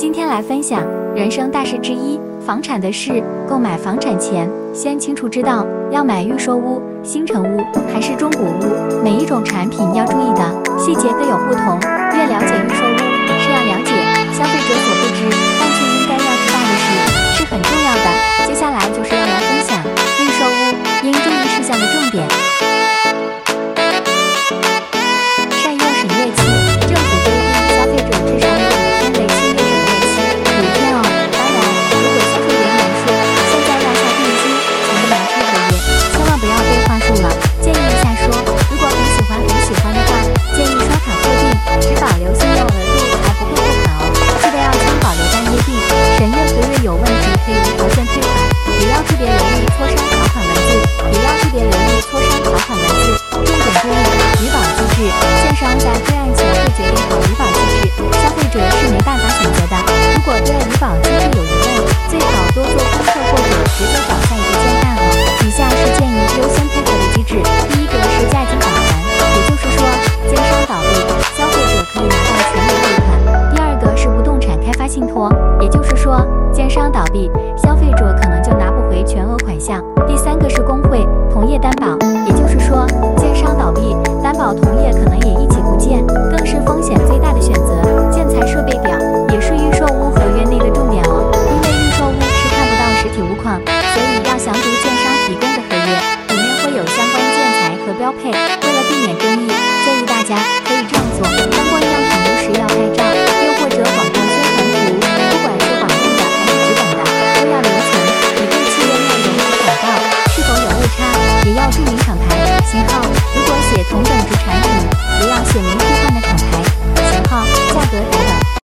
今天来分享人生大事之一——房产的事。购买房产前，先清楚知道要买预售屋、新城屋还是中古屋，每一种产品要注意的细节各有不同。越了解预售优先配合的机制，第一个是价金返还，也就是说奸商倒闭，消费者可以拿到全额退款，第二个是不动产开发信托，也就是说奸商倒闭，消费者可能就拿不回全额款项。标配。为了避免争议，建议大家可以这样做：当逛样品屋时要拍照，又或者网上宣传图，不管是网购的还是纸本的，都要留存，以备企业内容和广告是否有误差，也要注明厂牌、型号。如果写同等值产品，